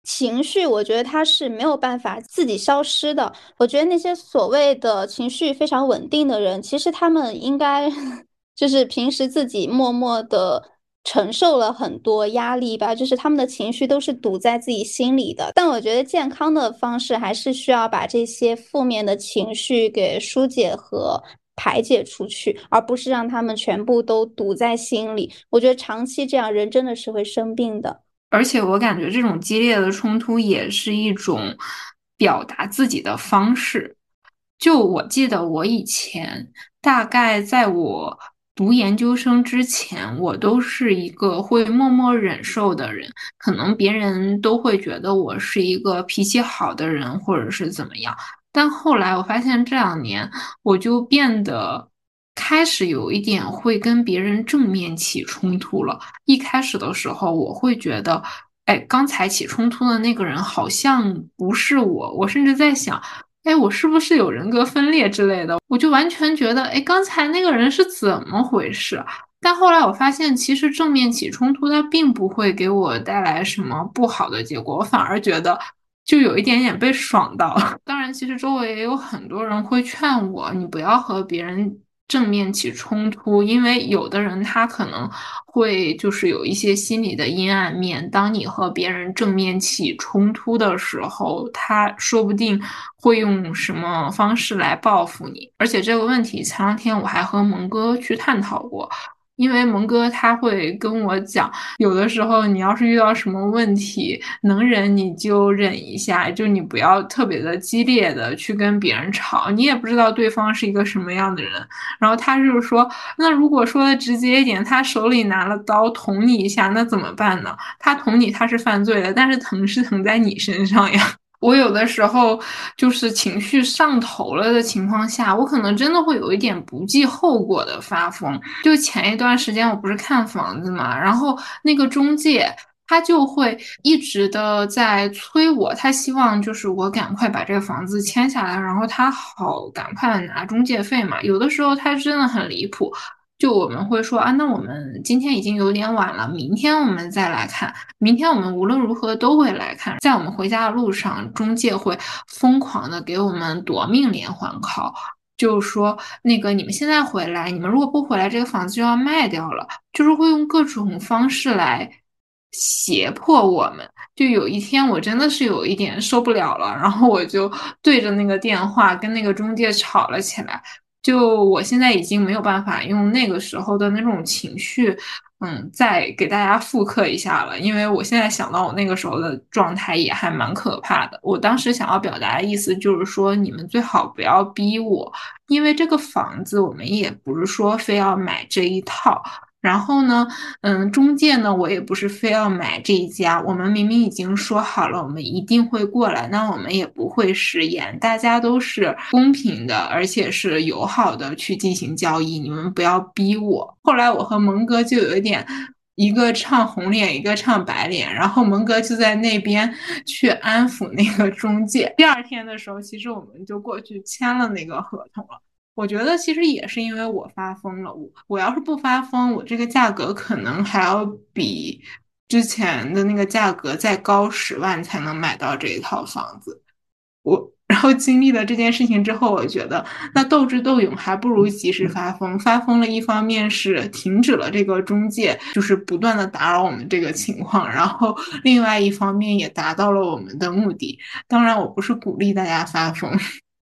情绪，我觉得它是没有办法自己消失的。我觉得那些所谓的情绪非常稳定的人，其实他们应该 就是平时自己默默的承受了很多压力吧，就是他们的情绪都是堵在自己心里的。但我觉得健康的方式还是需要把这些负面的情绪给疏解和。排解出去，而不是让他们全部都堵在心里。我觉得长期这样，人真的是会生病的。而且我感觉这种激烈的冲突也是一种表达自己的方式。就我记得我以前，大概在我读研究生之前，我都是一个会默默忍受的人。可能别人都会觉得我是一个脾气好的人，或者是怎么样。但后来我发现这两年我就变得开始有一点会跟别人正面起冲突了。一开始的时候，我会觉得，哎，刚才起冲突的那个人好像不是我，我甚至在想，哎，我是不是有人格分裂之类的？我就完全觉得，哎，刚才那个人是怎么回事？但后来我发现，其实正面起冲突它并不会给我带来什么不好的结果，我反而觉得。就有一点点被爽到。当然，其实周围也有很多人会劝我，你不要和别人正面起冲突，因为有的人他可能会就是有一些心理的阴暗面。当你和别人正面起冲突的时候，他说不定会用什么方式来报复你。而且这个问题，前两天我还和蒙哥去探讨过。因为蒙哥他会跟我讲，有的时候你要是遇到什么问题，能忍你就忍一下，就你不要特别的激烈的去跟别人吵，你也不知道对方是一个什么样的人。然后他就是说，那如果说的直接一点，他手里拿了刀捅你一下，那怎么办呢？他捅你他是犯罪的，但是疼是疼在你身上呀。我有的时候就是情绪上头了的情况下，我可能真的会有一点不计后果的发疯。就前一段时间我不是看房子嘛，然后那个中介他就会一直的在催我，他希望就是我赶快把这个房子签下来，然后他好赶快拿中介费嘛。有的时候他真的很离谱。就我们会说啊，那我们今天已经有点晚了，明天我们再来看。明天我们无论如何都会来看。在我们回家的路上，中介会疯狂的给我们夺命连环 call，就是说那个你们现在回来，你们如果不回来，这个房子就要卖掉了。就是会用各种方式来胁迫我们。就有一天我真的是有一点受不了了，然后我就对着那个电话跟那个中介吵了起来。就我现在已经没有办法用那个时候的那种情绪，嗯，再给大家复刻一下了，因为我现在想到我那个时候的状态也还蛮可怕的。我当时想要表达的意思就是说，你们最好不要逼我，因为这个房子我们也不是说非要买这一套。然后呢，嗯，中介呢，我也不是非要买这一家。我们明明已经说好了，我们一定会过来，那我们也不会食言。大家都是公平的，而且是友好的去进行交易。你们不要逼我。后来我和蒙哥就有一点，一个唱红脸，一个唱白脸。然后蒙哥就在那边 去安抚那个中介。第二天的时候，其实我们就过去签了那个合同了。我觉得其实也是因为我发疯了。我我要是不发疯，我这个价格可能还要比之前的那个价格再高十万才能买到这一套房子。我然后经历了这件事情之后，我觉得那斗智斗勇还不如及时发疯。发疯了一方面是停止了这个中介就是不断的打扰我们这个情况，然后另外一方面也达到了我们的目的。当然，我不是鼓励大家发疯。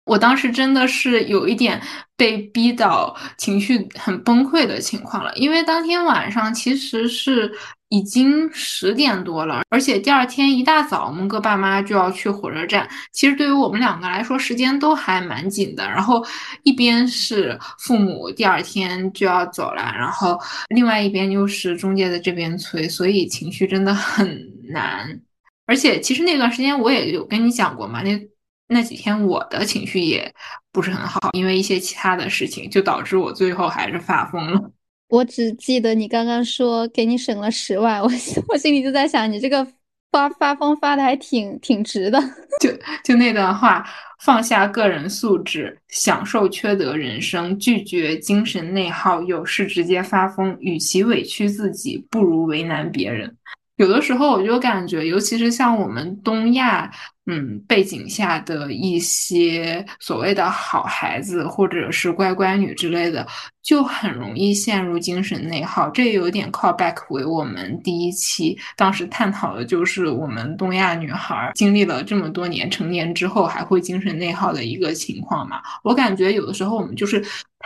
我当时真的是有一点被逼到情绪很崩溃的情况了，因为当天晚上其实是已经十点多了，而且第二天一大早，我们哥爸妈就要去火车站。其实对于我们两个来说，时间都还蛮紧的。然后一边是父母第二天就要走了，然后另外一边又是中介在这边催，所以情绪真的很难。而且其实那段时间我也有跟你讲过嘛，那。那几天我的情绪也不是很好，因为一些其他的事情，就导致我最后还是发疯了。我只记得你刚刚说给你省了十万，我我心里就在想，你这个发发疯发的还挺挺值的。就就那段话，放下个人素质，享受缺德人生，拒绝精神内耗，有事直接发疯，与其委屈自己，不如为难别人。有的时候我就感觉，尤其是像我们东亚。嗯，背景下的一些所谓的好孩子或者是乖乖女之类的，就很容易陷入精神内耗。这有点 call back 为我们第一期当时探讨的，就是我们东亚女孩经历了这么多年成年之后还会精神内耗的一个情况嘛。我感觉有的时候我们就是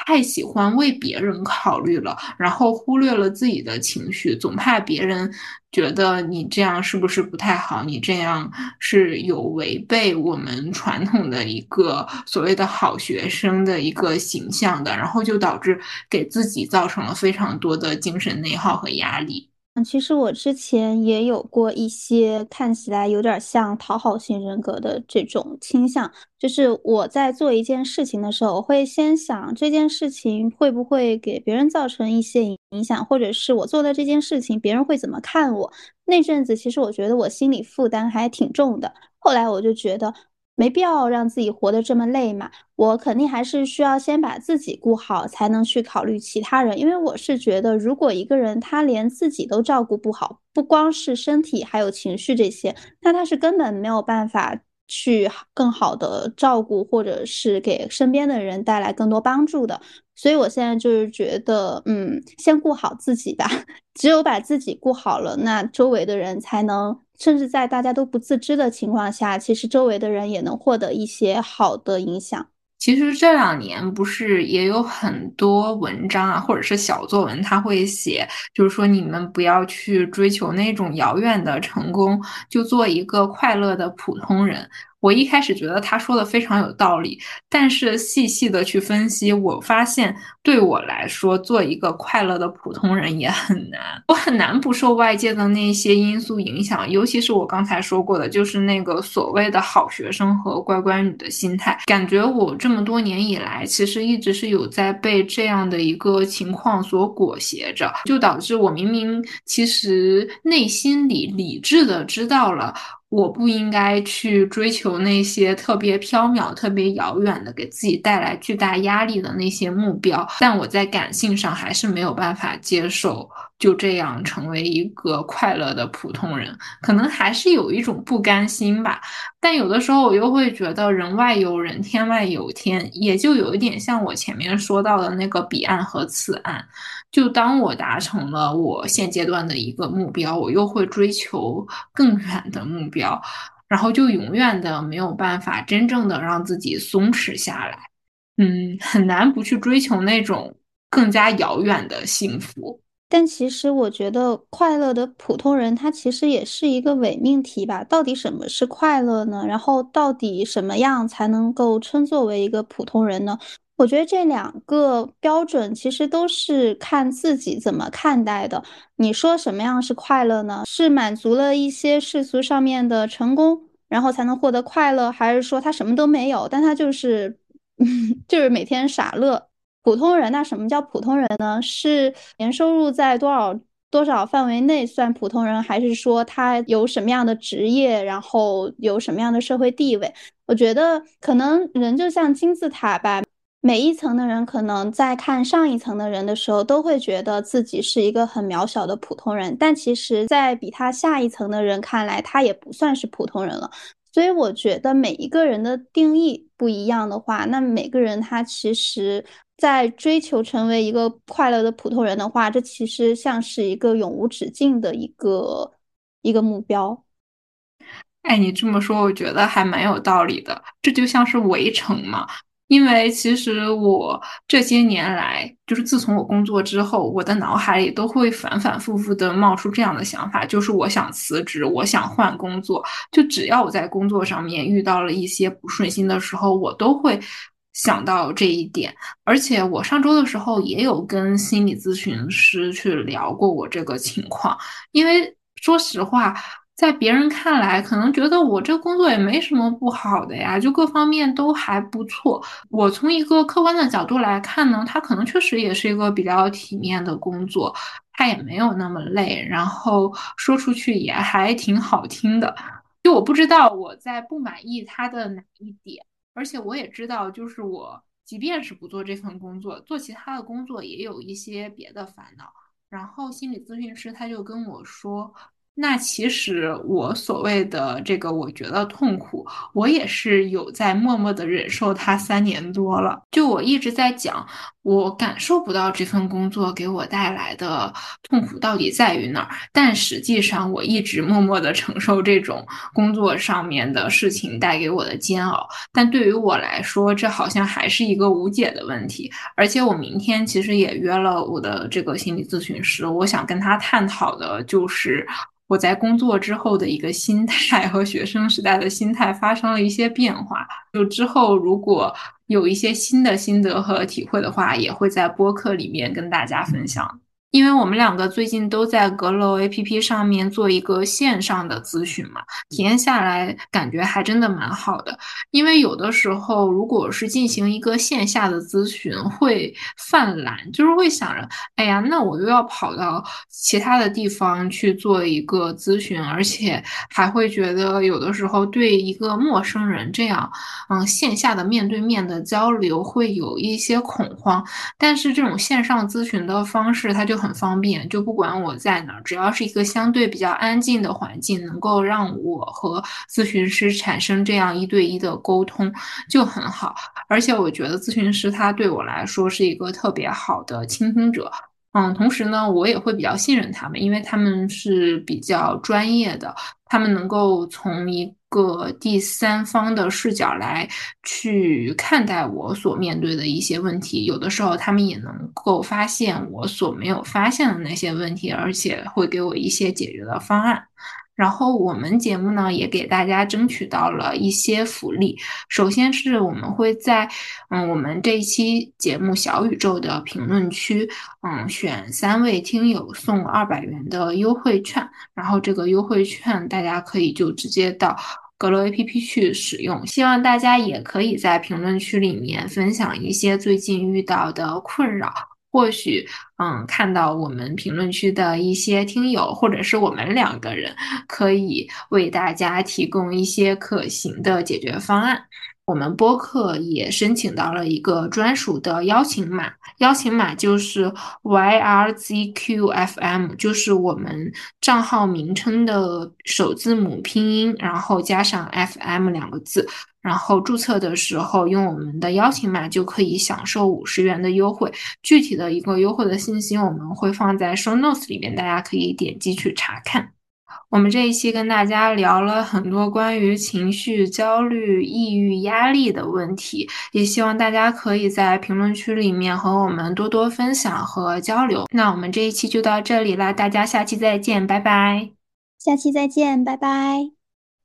太喜欢为别人考虑了，然后忽略了自己的情绪，总怕别人觉得你这样是不是不太好，你这样是有。违背我们传统的一个所谓的好学生的一个形象的，然后就导致给自己造成了非常多的精神内耗和压力。嗯，其实我之前也有过一些看起来有点像讨好型人格的这种倾向，就是我在做一件事情的时候，我会先想这件事情会不会给别人造成一些影响，或者是我做的这件事情别人会怎么看我。那阵子其实我觉得我心理负担还挺重的。后来我就觉得没必要让自己活得这么累嘛，我肯定还是需要先把自己顾好，才能去考虑其他人。因为我是觉得，如果一个人他连自己都照顾不好，不光是身体，还有情绪这些，那他是根本没有办法去更好的照顾，或者是给身边的人带来更多帮助的。所以我现在就是觉得，嗯，先顾好自己吧。只有把自己顾好了，那周围的人才能。甚至在大家都不自知的情况下，其实周围的人也能获得一些好的影响。其实这两年不是也有很多文章啊，或者是小作文，他会写，就是说你们不要去追求那种遥远的成功，就做一个快乐的普通人。我一开始觉得他说的非常有道理，但是细细的去分析，我发现对我来说，做一个快乐的普通人也很难。我很难不受外界的那些因素影响，尤其是我刚才说过的，就是那个所谓的好学生和乖乖女的心态。感觉我这么多年以来，其实一直是有在被这样的一个情况所裹挟着，就导致我明明其实内心里理智的知道了。我不应该去追求那些特别缥缈、特别遥远的，给自己带来巨大压力的那些目标，但我在感性上还是没有办法接受就这样成为一个快乐的普通人，可能还是有一种不甘心吧。但有的时候我又会觉得人外有人，天外有天，也就有一点像我前面说到的那个彼岸和此岸。就当我达成了我现阶段的一个目标，我又会追求更远的目标，然后就永远的没有办法真正的让自己松弛下来。嗯，很难不去追求那种更加遥远的幸福。但其实我觉得，快乐的普通人他其实也是一个伪命题吧？到底什么是快乐呢？然后到底什么样才能够称作为一个普通人呢？我觉得这两个标准其实都是看自己怎么看待的。你说什么样是快乐呢？是满足了一些世俗上面的成功，然后才能获得快乐，还是说他什么都没有，但他就是 就是每天傻乐？普通人，那什么叫普通人呢？是年收入在多少多少范围内算普通人，还是说他有什么样的职业，然后有什么样的社会地位？我觉得可能人就像金字塔吧。每一层的人可能在看上一层的人的时候，都会觉得自己是一个很渺小的普通人，但其实，在比他下一层的人看来，他也不算是普通人了。所以我觉得每一个人的定义不一样的话，那每个人他其实在追求成为一个快乐的普通人的话，这其实像是一个永无止境的一个一个目标。哎，你这么说，我觉得还蛮有道理的。这就像是围城嘛。因为其实我这些年来，就是自从我工作之后，我的脑海里都会反反复复的冒出这样的想法，就是我想辞职，我想换工作。就只要我在工作上面遇到了一些不顺心的时候，我都会想到这一点。而且我上周的时候也有跟心理咨询师去聊过我这个情况，因为说实话。在别人看来，可能觉得我这工作也没什么不好的呀，就各方面都还不错。我从一个客观的角度来看呢，他可能确实也是一个比较体面的工作，他也没有那么累，然后说出去也还挺好听的。就我不知道我在不满意他的哪一点，而且我也知道，就是我即便是不做这份工作，做其他的工作也有一些别的烦恼。然后心理咨询师他就跟我说。那其实我所谓的这个，我觉得痛苦，我也是有在默默的忍受它三年多了。就我一直在讲，我感受不到这份工作给我带来的痛苦到底在于哪儿，但实际上我一直默默的承受这种工作上面的事情带给我的煎熬。但对于我来说，这好像还是一个无解的问题。而且我明天其实也约了我的这个心理咨询师，我想跟他探讨的就是。我在工作之后的一个心态和学生时代的心态发生了一些变化。就之后如果有一些新的心得和体会的话，也会在播客里面跟大家分享。因为我们两个最近都在阁楼 APP 上面做一个线上的咨询嘛，体验下来感觉还真的蛮好的。因为有的时候如果是进行一个线下的咨询，会犯懒，就是会想着，哎呀，那我又要跑到其他的地方去做一个咨询，而且还会觉得有的时候对一个陌生人这样，嗯，线下的面对面的交流会有一些恐慌。但是这种线上咨询的方式，它就很方便，就不管我在哪，只要是一个相对比较安静的环境，能够让我和咨询师产生这样一对一的沟通，就很好。而且我觉得咨询师他对我来说是一个特别好的倾听者。嗯，同时呢，我也会比较信任他们，因为他们是比较专业的，他们能够从一个第三方的视角来去看待我所面对的一些问题。有的时候，他们也能够发现我所没有发现的那些问题，而且会给我一些解决的方案。然后我们节目呢也给大家争取到了一些福利。首先是我们会在嗯我们这一期节目小宇宙的评论区嗯选三位听友送二百元的优惠券，然后这个优惠券大家可以就直接到阁楼 APP 去使用。希望大家也可以在评论区里面分享一些最近遇到的困扰。或许，嗯，看到我们评论区的一些听友，或者是我们两个人，可以为大家提供一些可行的解决方案。我们播客也申请到了一个专属的邀请码，邀请码就是 YRZQFM，就是我们账号名称的首字母拼音，然后加上 FM 两个字，然后注册的时候用我们的邀请码就可以享受五十元的优惠。具体的一个优惠的信息我们会放在 Show Notes 里面，大家可以点击去查看。我们这一期跟大家聊了很多关于情绪焦虑、抑郁、压力的问题，也希望大家可以在评论区里面和我们多多分享和交流。那我们这一期就到这里啦，大家下期再见，拜拜！下期再见，拜拜！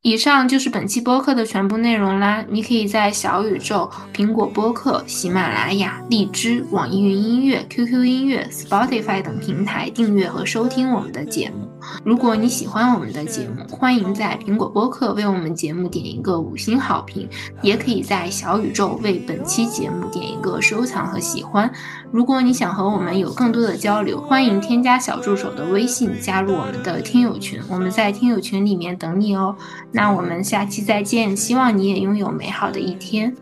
以上就是本期播客的全部内容啦。你可以在小宇宙、苹果播客、喜马拉雅、荔枝、网易云音乐、QQ 音乐、Spotify 等平台订阅和收听我们的节目。如果你喜欢我们的节目，欢迎在苹果播客为我们节目点一个五星好评，也可以在小宇宙为本期节目点一个收藏和喜欢。如果你想和我们有更多的交流，欢迎添加小助手的微信，加入我们的听友群，我们在听友群里面等你哦。那我们下期再见，希望你也拥有美好的一天。